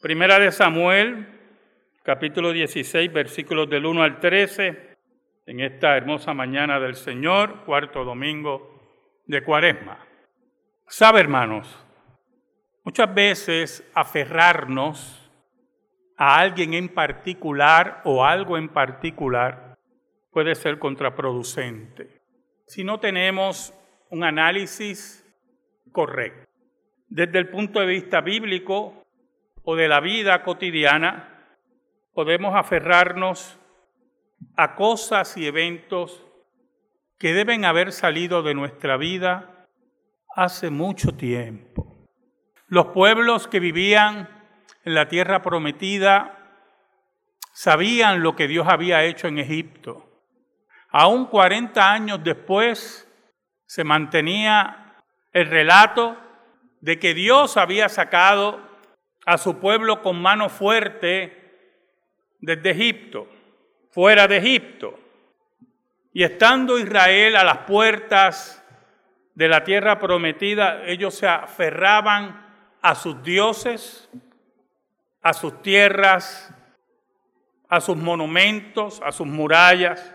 Primera de Samuel, capítulo 16, versículos del 1 al 13, en esta hermosa mañana del Señor, cuarto domingo de Cuaresma. Sabe, hermanos, muchas veces aferrarnos a alguien en particular o algo en particular puede ser contraproducente si no tenemos un análisis correcto. Desde el punto de vista bíblico, o de la vida cotidiana, podemos aferrarnos a cosas y eventos que deben haber salido de nuestra vida hace mucho tiempo. Los pueblos que vivían en la tierra prometida sabían lo que Dios había hecho en Egipto. Aún 40 años después se mantenía el relato de que Dios había sacado a su pueblo con mano fuerte desde Egipto, fuera de Egipto. Y estando Israel a las puertas de la tierra prometida, ellos se aferraban a sus dioses, a sus tierras, a sus monumentos, a sus murallas.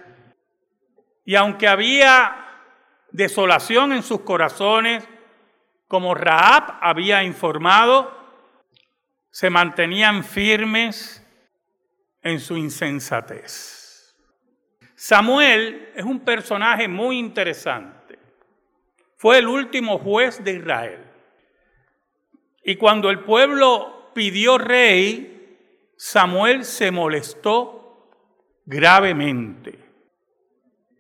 Y aunque había desolación en sus corazones, como Raab había informado, se mantenían firmes en su insensatez. Samuel es un personaje muy interesante. Fue el último juez de Israel. Y cuando el pueblo pidió rey, Samuel se molestó gravemente.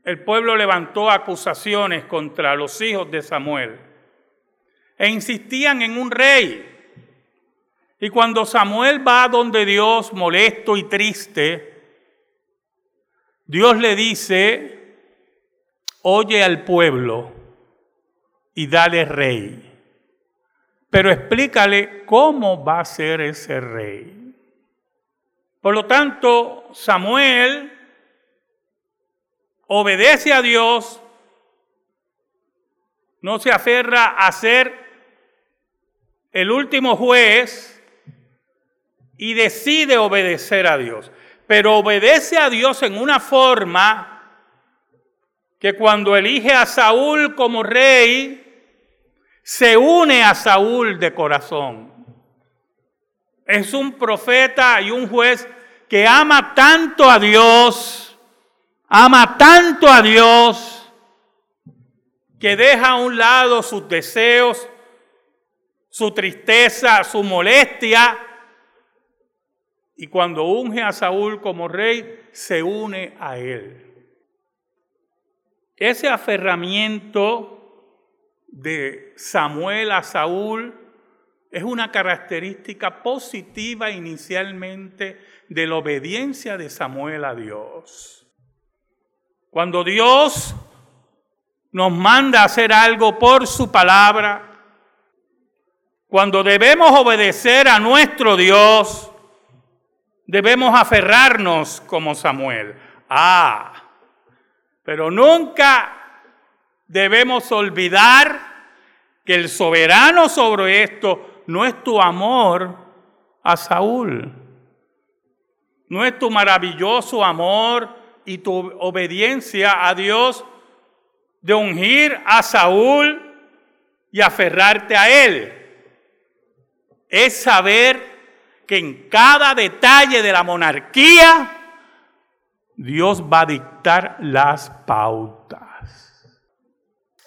El pueblo levantó acusaciones contra los hijos de Samuel e insistían en un rey. Y cuando Samuel va donde Dios molesto y triste, Dios le dice, oye al pueblo y dale rey. Pero explícale cómo va a ser ese rey. Por lo tanto, Samuel obedece a Dios, no se aferra a ser el último juez, y decide obedecer a Dios. Pero obedece a Dios en una forma que cuando elige a Saúl como rey, se une a Saúl de corazón. Es un profeta y un juez que ama tanto a Dios, ama tanto a Dios, que deja a un lado sus deseos, su tristeza, su molestia, y cuando unge a Saúl como rey, se une a él. Ese aferramiento de Samuel a Saúl es una característica positiva inicialmente de la obediencia de Samuel a Dios. Cuando Dios nos manda hacer algo por su palabra, cuando debemos obedecer a nuestro Dios, debemos aferrarnos como Samuel. Ah, pero nunca debemos olvidar que el soberano sobre esto no es tu amor a Saúl, no es tu maravilloso amor y tu obediencia a Dios de ungir a Saúl y aferrarte a él. Es saber que en cada detalle de la monarquía Dios va a dictar las pautas.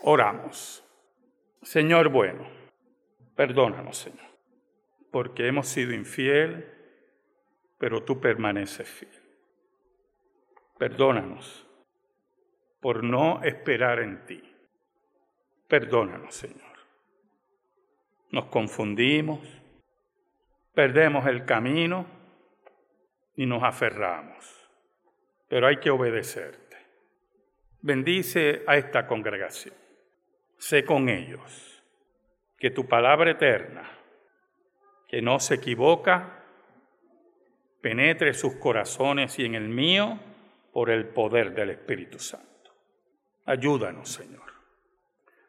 Oramos. Señor bueno, perdónanos, Señor, porque hemos sido infiel, pero tú permaneces fiel. Perdónanos por no esperar en ti. Perdónanos, Señor. Nos confundimos, perdemos el camino y nos aferramos. Pero hay que obedecerte. Bendice a esta congregación. Sé con ellos que tu palabra eterna, que no se equivoca, penetre sus corazones y en el mío por el poder del Espíritu Santo. Ayúdanos, Señor,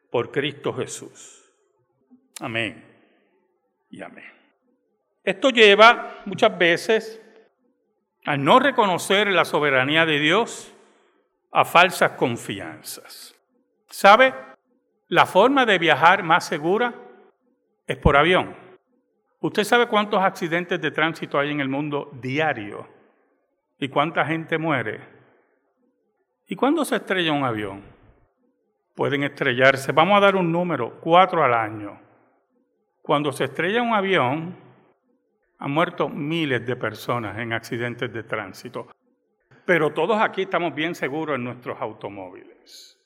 por Cristo Jesús. Amén y amén. Esto lleva muchas veces a no reconocer la soberanía de Dios a falsas confianzas. ¿Sabe? La forma de viajar más segura es por avión. ¿Usted sabe cuántos accidentes de tránsito hay en el mundo diario? ¿Y cuánta gente muere? ¿Y cuándo se estrella un avión? Pueden estrellarse, vamos a dar un número, cuatro al año. Cuando se estrella un avión, han muerto miles de personas en accidentes de tránsito. Pero todos aquí estamos bien seguros en nuestros automóviles.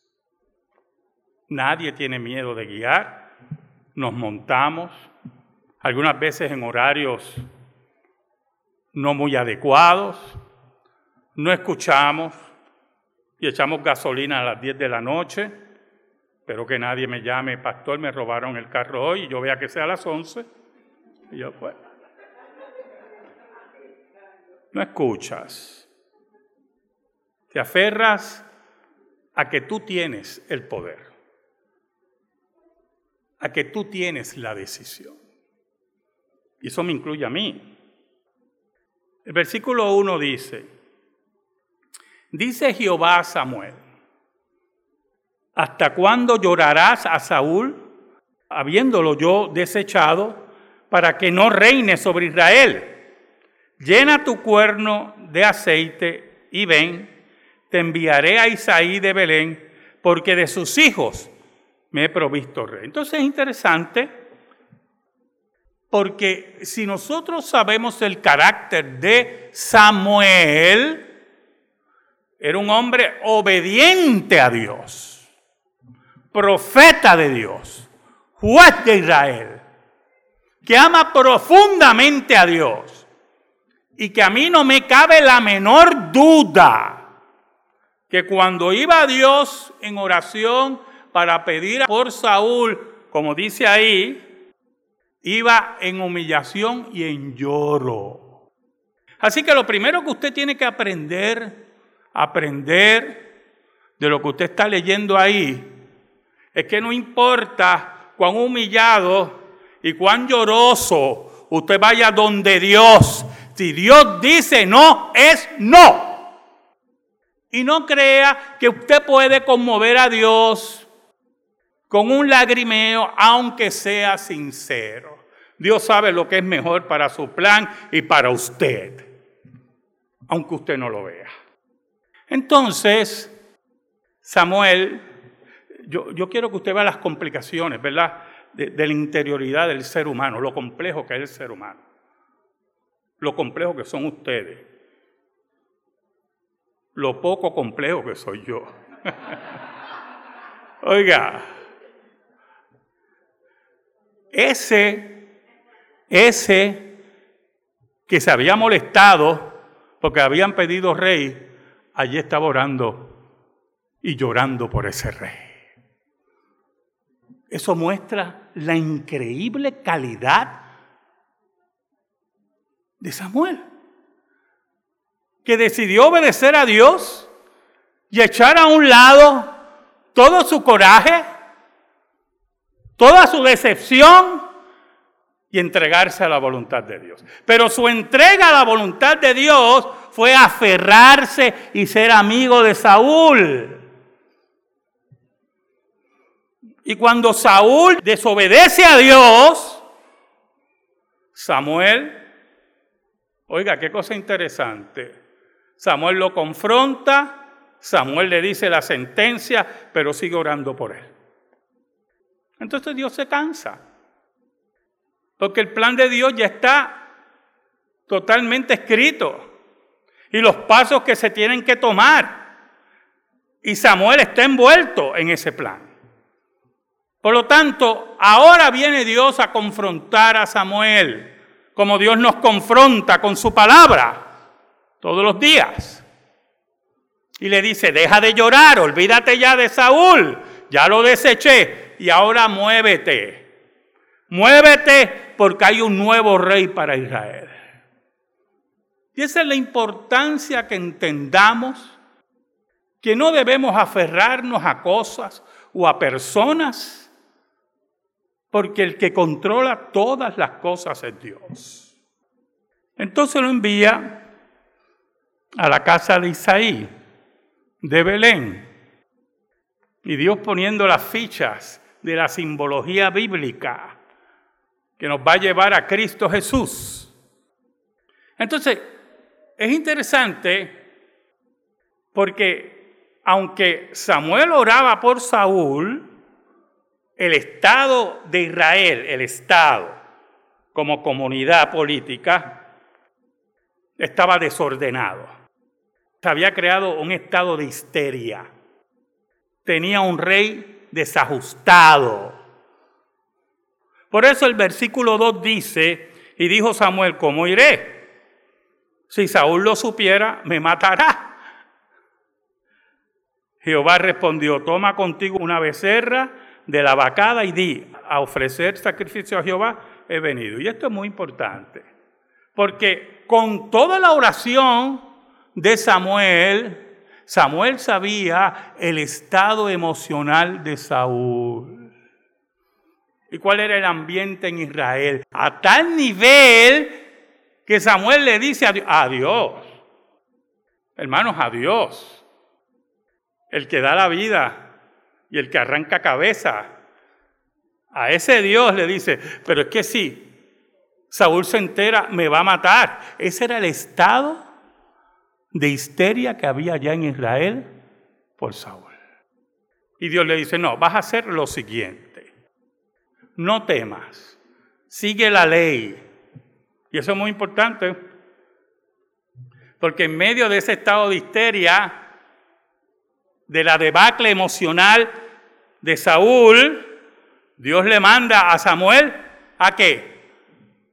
Nadie tiene miedo de guiar, nos montamos, algunas veces en horarios no muy adecuados, no escuchamos y echamos gasolina a las 10 de la noche. Espero que nadie me llame, pastor, me robaron el carro hoy y yo vea que sea a las 11. Y yo, pues, no escuchas. Te aferras a que tú tienes el poder, a que tú tienes la decisión. Y eso me incluye a mí. El versículo 1 dice, dice Jehová a Samuel, ¿hasta cuándo llorarás a Saúl, habiéndolo yo desechado, para que no reine sobre Israel? Llena tu cuerno de aceite y ven, te enviaré a Isaí de Belén, porque de sus hijos me he provisto rey. Entonces es interesante porque si nosotros sabemos el carácter de Samuel, era un hombre obediente a Dios, profeta de Dios, juez de Israel, que ama profundamente a Dios y que a mí no me cabe la menor duda que cuando iba a Dios en oración para pedir por Saúl, como dice ahí, iba en humillación y en lloro. Así que lo primero que usted tiene que aprender, aprender de lo que usted está leyendo ahí, es que no importa cuán humillado y cuán lloroso usted vaya donde Dios, si Dios dice no, es no. Y no crea que usted puede conmover a Dios con un lagrimeo, aunque sea sincero. Dios sabe lo que es mejor para su plan y para usted, aunque usted no lo vea. Entonces, Samuel, yo, quiero que usted vea las complicaciones, ¿verdad? De, la interioridad del ser humano, lo complejo que es el ser humano, lo complejo que son ustedes, lo poco complejo que soy yo. Oiga, ese ese que se había molestado porque habían pedido rey, allí estaba orando y llorando por ese rey. Eso muestra la increíble calidad de Samuel, que decidió obedecer a Dios y echar a un lado todo su coraje, toda su decepción, y entregarse a la voluntad de Dios. Pero su entrega a la voluntad de Dios fue aferrarse y ser amigo de Saúl. Y cuando Saúl desobedece a Dios, Samuel, oiga, qué cosa interesante. Samuel lo confronta, Samuel le dice la sentencia, pero sigue orando por él. Entonces Dios se cansa. Porque el plan de Dios ya está totalmente escrito. Y los pasos que se tienen que tomar. Y Samuel está envuelto en ese plan. Por lo tanto, ahora viene Dios a confrontar a Samuel, como Dios nos confronta con su palabra todos los días. Y le dice, deja de llorar, olvídate ya de Saúl, ya lo deseché, y ahora muévete Muévete porque hay un nuevo rey para Israel. Y esa es la importancia que entendamos que no debemos aferrarnos a cosas o a personas, porque el que controla todas las cosas es Dios. Entonces lo envía a la casa de Isaí, de Belén. Y Dios poniendo las fichas de la simbología bíblica que nos va a llevar a Cristo Jesús. Entonces, es interesante porque aunque Samuel oraba por Saúl, el Estado de Israel, el Estado como comunidad política, estaba desordenado. Se había creado un estado de histeria. Tenía un rey desajustado. Por eso el versículo 2 dice, y dijo Samuel, ¿cómo iré? Si Saúl lo supiera, me matará. Jehová respondió, toma contigo una becerra de la vacada y di, a ofrecer sacrificio a Jehová he venido. Y esto es muy importante, porque con toda la oración de Samuel, Samuel sabía el estado emocional de Saúl. ¿Y cuál era el ambiente en Israel? A tal nivel que Samuel le dice a Dios, hermanos, a Dios, el que da la vida y el que arranca cabeza, a ese Dios le dice, pero es que si Saúl se entera, me va a matar. Ese era el estado de histeria que había allá en Israel por Saúl. Y Dios le dice, no, vas a hacer lo siguiente, no temas, sigue la ley, y eso es muy importante, porque en medio de ese estado de histeria, de la debacle emocional de Saúl, Dios le manda a Samuel a qué?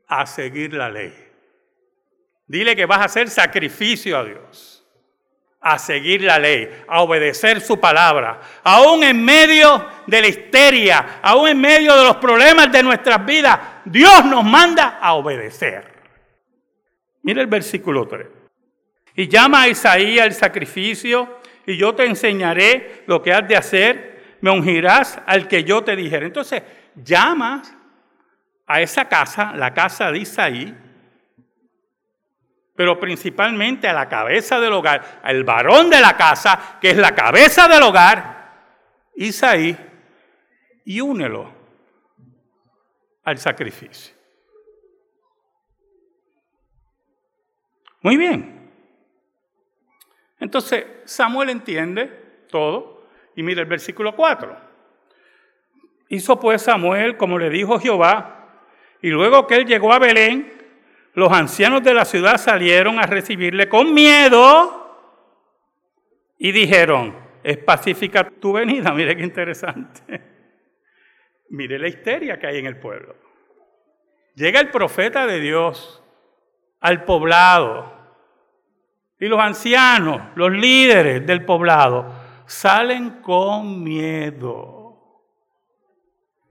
A seguir la ley. Dile que vas a hacer sacrificio a Dios, a seguir la ley, a obedecer su palabra, aún en medio de la histeria, aún en medio de los problemas de nuestras vidas, Dios nos manda a obedecer. Mira el versículo 3. Y llama a Isaías el sacrificio, y yo te enseñaré lo que has de hacer, me ungirás al que yo te dijera. Entonces, llamas a esa casa, la casa de Isaí, pero principalmente a la cabeza del hogar, al varón de la casa, que es la cabeza del hogar, Isaí, y únelo al sacrificio. Muy bien. Entonces Samuel entiende todo y mira el versículo 4. Hizo pues Samuel como le dijo Jehová y luego que él llegó a Belén, los ancianos de la ciudad salieron a recibirle con miedo y dijeron, es pacífica tu venida. Mire qué interesante. Mire la histeria que hay en el pueblo. Llega el profeta de Dios al poblado. Y los ancianos, los líderes del poblado, salen con miedo.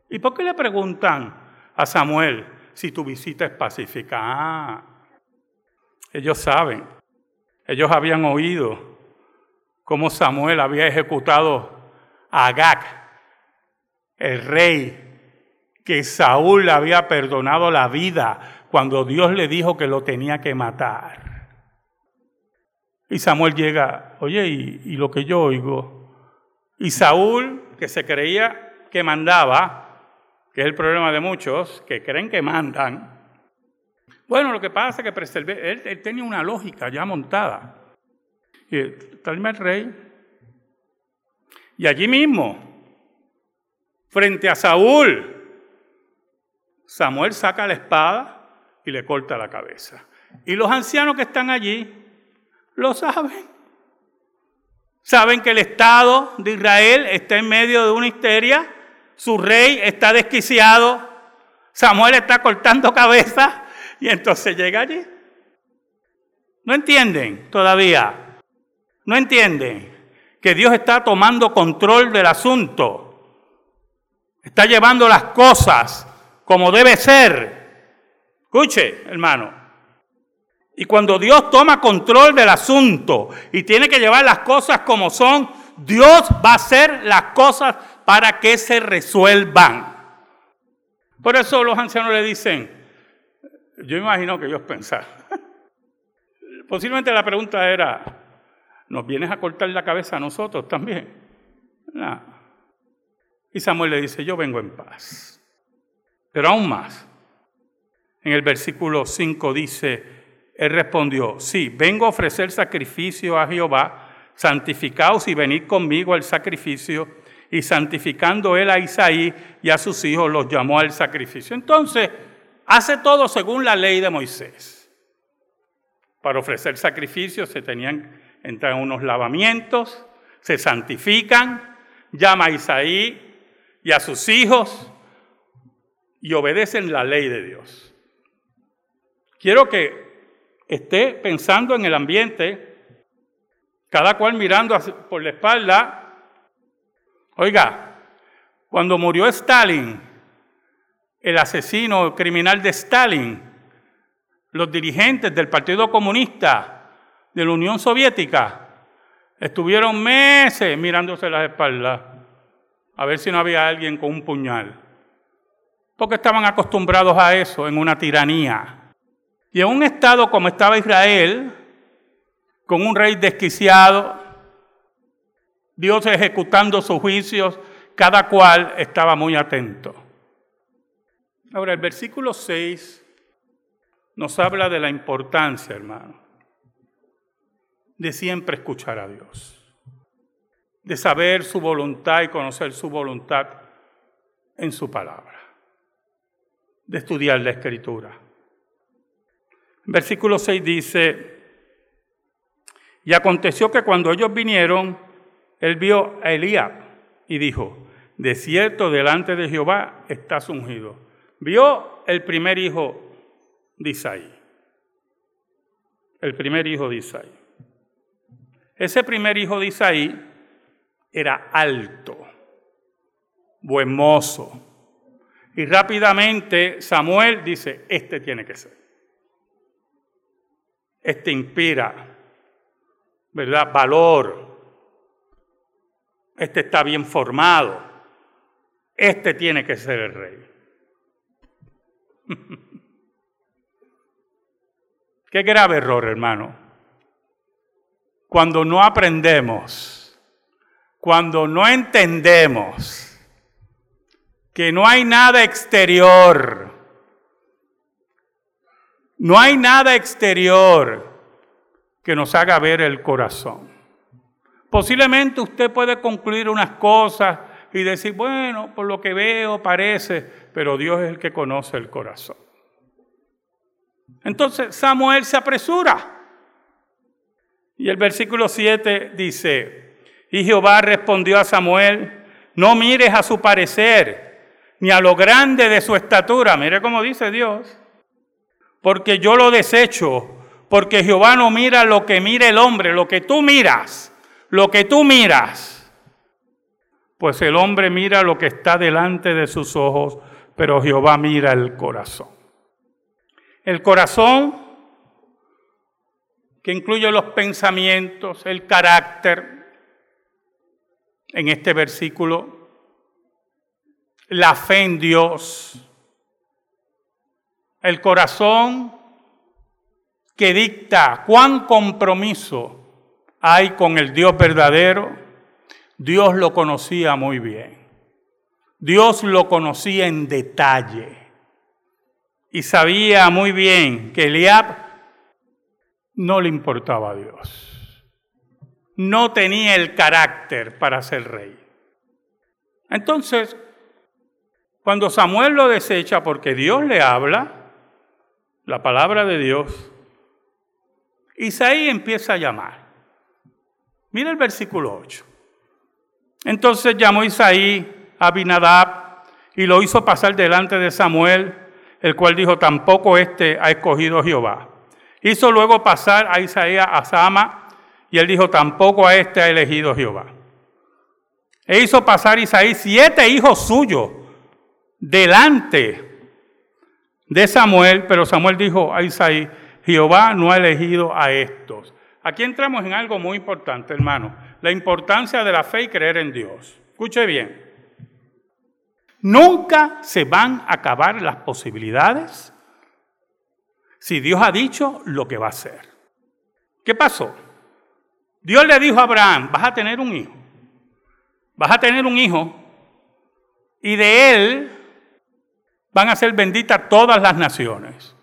¿Y por qué le preguntan a Samuel si tu visita es pacífica? Ah, ellos saben, ellos habían oído cómo Samuel había ejecutado a Agag, el rey, que Saúl le había perdonado la vida cuando Dios le dijo que lo tenía que matar. Y Samuel llega, oye, y, lo que yo oigo. Y Saúl, que se creía que mandaba, que es el problema de muchos, que creen que mandan. Bueno, lo que pasa es que él, él tenía una lógica ya montada. Y tráeme al rey. Y allí mismo, frente a Saúl, Samuel saca la espada y le corta la cabeza. Y los ancianos que están allí lo saben. Saben que el Estado de Israel está en medio de una histeria, su rey está desquiciado, Samuel está cortando cabeza y entonces llega allí. ¿No entienden todavía? ¿No entienden que Dios está tomando control del asunto? Está llevando las cosas como debe ser. Escuche, hermano. Y cuando Dios toma control del asunto y tiene que llevar las cosas como son, Dios va a hacer las cosas para que se resuelvan. Por eso los ancianos le dicen, yo imagino que ellos pensaron, Posiblemente la pregunta era, ¿nos vienes a cortar la cabeza a nosotros también? Y Samuel le dice, yo vengo en paz. Pero aún más, en el versículo 5 dice, él respondió, sí, vengo a ofrecer sacrificio a Jehová, santificaos y venid conmigo al sacrificio. Y santificando él a Isaí y a sus hijos, los llamó al sacrificio. Entonces, hace todo según la ley de Moisés. Para ofrecer sacrificios se tenían entrar en unos lavamientos, se santifican, llama a Isaí y a sus hijos y obedecen la ley de Dios. Quiero que esté pensando en el ambiente, cada cual mirando por la espalda. Oiga, cuando murió Stalin, el asesino criminal de Stalin, los dirigentes del Partido Comunista de la Unión Soviética estuvieron meses mirándose las espaldas a ver si no había alguien con un puñal. Porque estaban acostumbrados a eso en una tiranía. Y en un estado como estaba Israel, con un rey desquiciado, Dios ejecutando sus juicios, cada cual estaba muy atento. Ahora, el versículo 6 nos habla de la importancia, hermano, de siempre escuchar a Dios, de saber su voluntad y conocer su voluntad en su palabra, de estudiar la escritura. Versículo 6 dice, y aconteció que cuando ellos vinieron, él vio a Elías y dijo, de cierto delante de Jehová estás ungido. Vio el primer hijo de Isaí. El primer hijo de Isaí. Ese primer hijo de Isaí era alto, buen mozo. Y rápidamente Samuel dice, este tiene que ser. Este inspira, ¿verdad? Valor. Este está bien formado. Este tiene que ser el rey. Qué grave error, hermano. Cuando no aprendemos, cuando no entendemos que no hay nada exterior, no hay nada exterior que nos haga ver el corazón. Posiblemente usted puede concluir unas cosas y decir, bueno, por lo que veo parece, pero Dios es el que conoce el corazón. Entonces Samuel se apresura. Y el versículo 7 dice, y Jehová respondió a Samuel, no mires a su parecer, ni a lo grande de su estatura. Mire cómo dice Dios. Porque yo lo desecho, porque Jehová no mira lo que mira el hombre, lo que tú miras, lo que tú miras. Pues el hombre mira lo que está delante de sus ojos, pero Jehová mira el corazón. El corazón, que incluye los pensamientos, el carácter, en este versículo, la fe en Dios, el corazón que dicta cuán compromiso hay con el Dios verdadero, Dios lo conocía muy bien. Dios lo conocía en detalle y sabía muy bien que Eliab no le importaba a Dios. No tenía el carácter para ser rey. Entonces, cuando Samuel lo desecha porque Dios le habla, la palabra de Dios, Isaí empieza a llamar. Mira el versículo 8. Entonces llamó Isaí a Abinadab y lo hizo pasar delante de Samuel el cual dijo, tampoco este ha escogido Jehová. Hizo luego pasar a Isaías a Sama, y él dijo, tampoco a este ha elegido Jehová. E hizo pasar Isaías siete hijos suyos delante de Samuel, pero Samuel dijo a Isaías, Jehová no ha elegido a estos. Aquí entramos en algo muy importante, hermano, la importancia de la fe y creer en Dios. Escuche bien. Nunca se van a acabar las posibilidades si Dios ha dicho lo que va a hacer. ¿Qué pasó? Dios le dijo a Abraham, vas a tener un hijo. Vas a tener un hijo y de él van a ser benditas todas las naciones.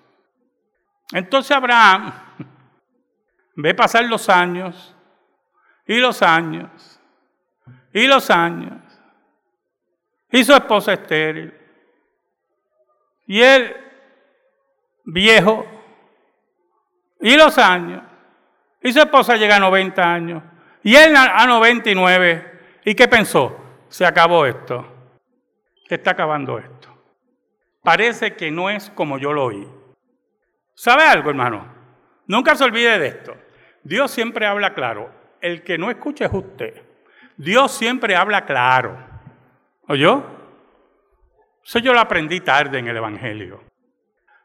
Entonces Abraham ve pasar los años y los años y los años y su esposa estéril y él viejo y los años y su esposa llega a 90 años y él a 99 y qué pensó se acabó esto se está acabando esto parece que no es como yo lo oí ¿Sabe algo, hermano? Nunca se olvide de esto. Dios siempre habla claro. El que no escucha es usted. Dios siempre habla claro. ¿Oyó? Eso yo lo aprendí tarde en el Evangelio.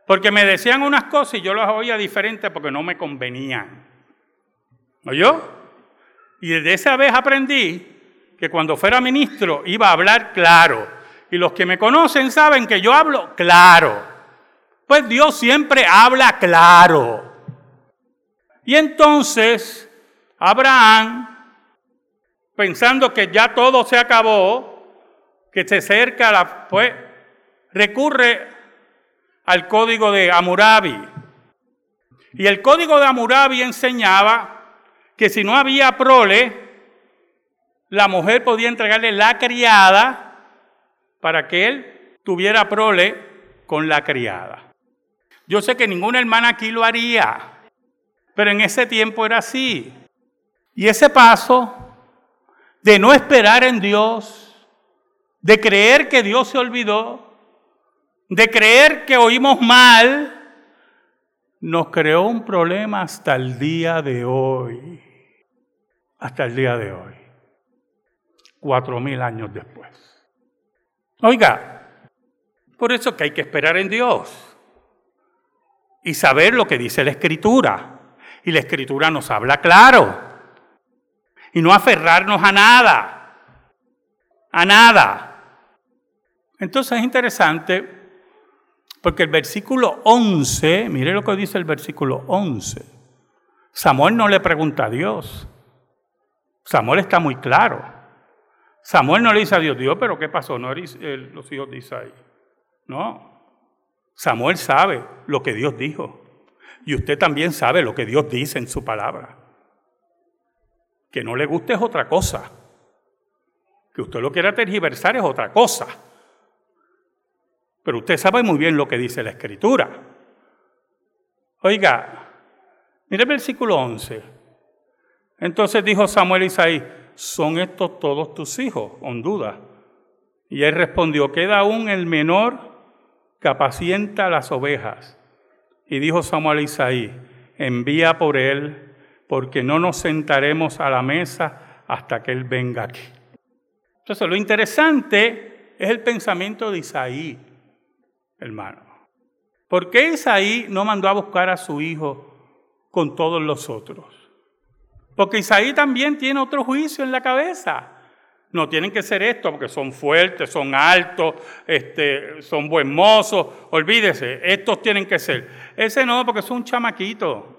Porque me decían unas cosas y yo las oía diferentes porque no me convenían. ¿Oyó? Y desde esa vez aprendí que cuando fuera ministro iba a hablar claro. Y los que me conocen saben que yo hablo claro. Pues Dios siempre habla claro. Y entonces Abraham, pensando que ya todo se acabó, que se acerca la, pues recurre al código de Amurabi. Y el código de Amurabi enseñaba que si no había prole, la mujer podía entregarle la criada para que él tuviera prole con la criada. Yo sé que ninguna hermana aquí lo haría, pero en ese tiempo era así. Y ese paso de no esperar en Dios, de creer que Dios se olvidó, de creer que oímos mal, nos creó un problema hasta el día de hoy. Hasta el día de hoy. Cuatro mil años después. Oiga, por eso que hay que esperar en Dios y saber lo que dice la escritura. Y la escritura nos habla claro. Y no aferrarnos a nada. A nada. Entonces es interesante porque el versículo 11, mire lo que dice el versículo 11. Samuel no le pregunta a Dios. Samuel está muy claro. Samuel no le dice a Dios, Dios, pero ¿qué pasó? No eres los hijos de Isaí. No. Samuel sabe lo que Dios dijo. Y usted también sabe lo que Dios dice en su palabra. Que no le guste es otra cosa. Que usted lo quiera tergiversar es otra cosa. Pero usted sabe muy bien lo que dice la Escritura. Oiga, mire el versículo 11. Entonces dijo Samuel a Isaí, ¿son estos todos tus hijos? Con duda. Y él respondió, queda aún el menor que apacienta las ovejas. Y dijo Samuel a Isaí, envía por él, porque no nos sentaremos a la mesa hasta que él venga aquí. Entonces, lo interesante es el pensamiento de Isaí, hermano. ¿Por qué Isaí no mandó a buscar a su hijo con todos los otros? Porque Isaí también tiene otro juicio en la cabeza. No tienen que ser esto porque son fuertes, son altos, este, son buen mozos. Olvídese, estos tienen que ser. Ese no, porque es un chamaquito.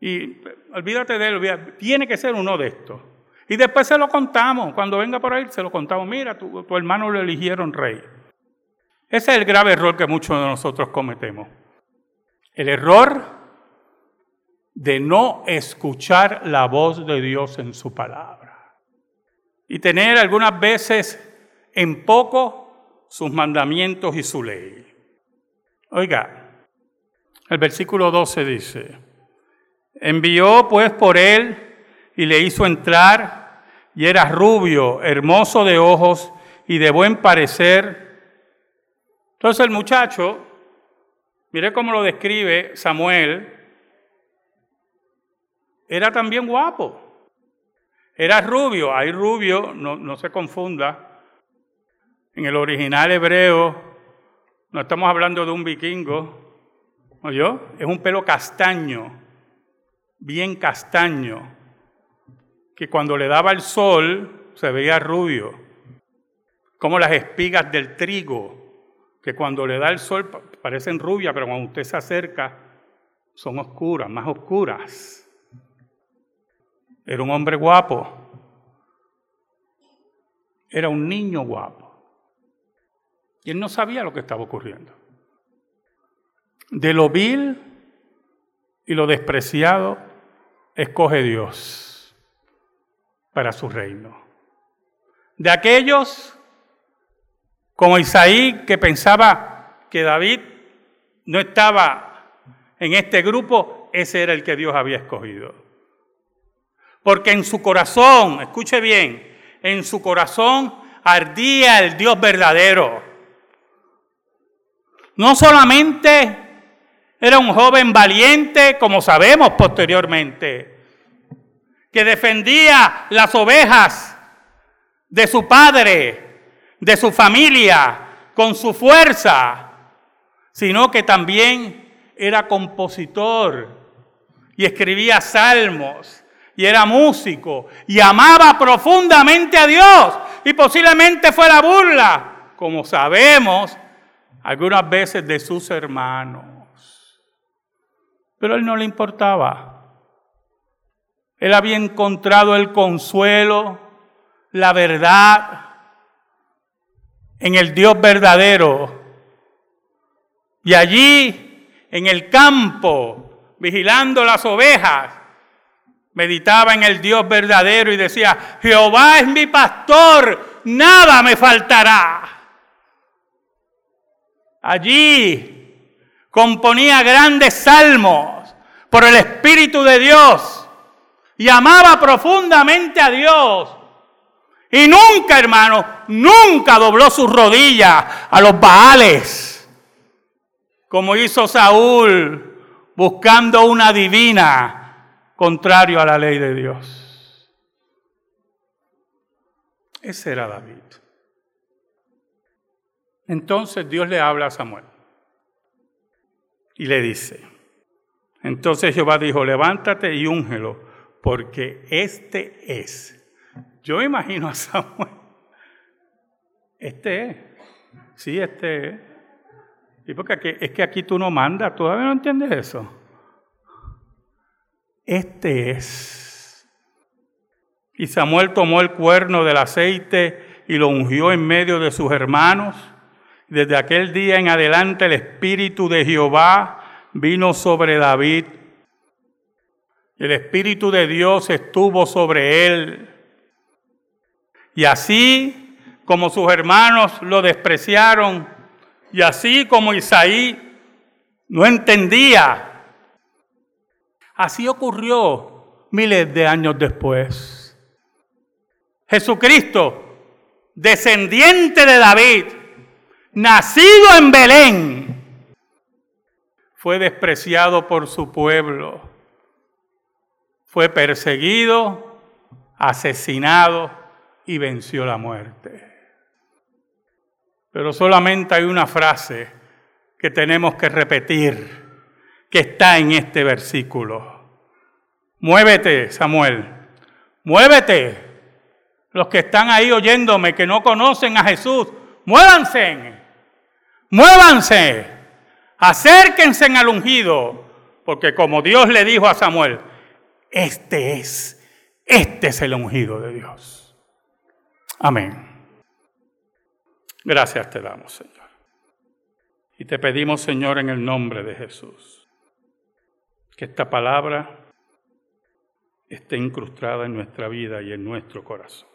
Y olvídate de él, tiene que ser uno de estos. Y después se lo contamos, cuando venga por ahí se lo contamos, mira, tu, tu hermano lo eligieron rey. Ese es el grave error que muchos de nosotros cometemos. El error de no escuchar la voz de Dios en su palabra y tener algunas veces en poco sus mandamientos y su ley. Oiga, el versículo 12 dice, envió pues por él y le hizo entrar y era rubio, hermoso de ojos y de buen parecer. Entonces el muchacho, mire cómo lo describe Samuel, era también guapo. Era rubio, hay rubio, no, se confunda. En el original hebreo no estamos hablando de un vikingo, ¿oyó? Es un pelo castaño, bien castaño, que cuando le daba el sol se veía rubio, como las espigas del trigo, que cuando le da el sol parecen rubias, pero cuando usted se acerca son oscuras, más oscuras. Era un hombre guapo. Era un niño guapo. Y él no sabía lo que estaba ocurriendo. De lo vil y lo despreciado, escoge Dios para su reino. De aquellos como Isaí que pensaba que David no estaba en este grupo, ese era el que Dios había escogido. Porque en su corazón, escuche bien, en su corazón ardía el Dios verdadero. No solamente era un joven valiente, como sabemos posteriormente, que defendía las ovejas de su padre, de su familia, con su fuerza, sino que también era compositor y escribía salmos y era músico y amaba profundamente a Dios y posiblemente fue la burla, como sabemos, algunas veces de sus hermanos. Pero a él no le importaba. Él había encontrado el consuelo, la verdad en el Dios verdadero. Y allí, en el campo, vigilando las ovejas, meditaba en el Dios verdadero y decía, Jehová es mi pastor, nada me faltará. Allí componía grandes salmos por el Espíritu de Dios y amaba profundamente a Dios. Y nunca, hermano, nunca dobló sus rodillas a los Baales, como hizo Saúl buscando una divina contrario a la ley de Dios. Ese era David. Entonces Dios le habla a Samuel y le dice, entonces Jehová dijo, levántate y úngelo, porque este es. Yo imagino a Samuel, este es, sí, este es. Y porque es que aquí tú no mandas, ¿todavía no entiendes eso? Este es. Y Samuel tomó el cuerno del aceite y lo ungió en medio de sus hermanos desde aquel día en adelante el Espíritu de Jehová vino sobre David. El Espíritu de Dios estuvo sobre él. Y así como sus hermanos lo despreciaron, y así como Isaí no entendía, así ocurrió miles de años después. Jesucristo, descendiente de David, nacido en Belén, fue despreciado por su pueblo, fue perseguido, asesinado y venció la muerte. Pero solamente hay una frase que tenemos que repetir, que está en este versículo. Muévete, Samuel, muévete. Los que están ahí oyéndome, que no conocen a Jesús, muévanse muévanse, acérquense al ungido, porque como Dios le dijo a Samuel, este es, este es el ungido de Dios. Amén. Gracias te damos, Señor. Y te pedimos, Señor, en el nombre de Jesús, que esta palabra esté incrustada en nuestra vida y en nuestro corazón.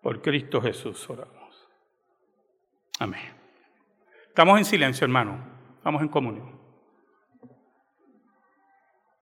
Por Cristo Jesús oramos. Amén. Estamos en silencio, hermano. Estamos en comunión.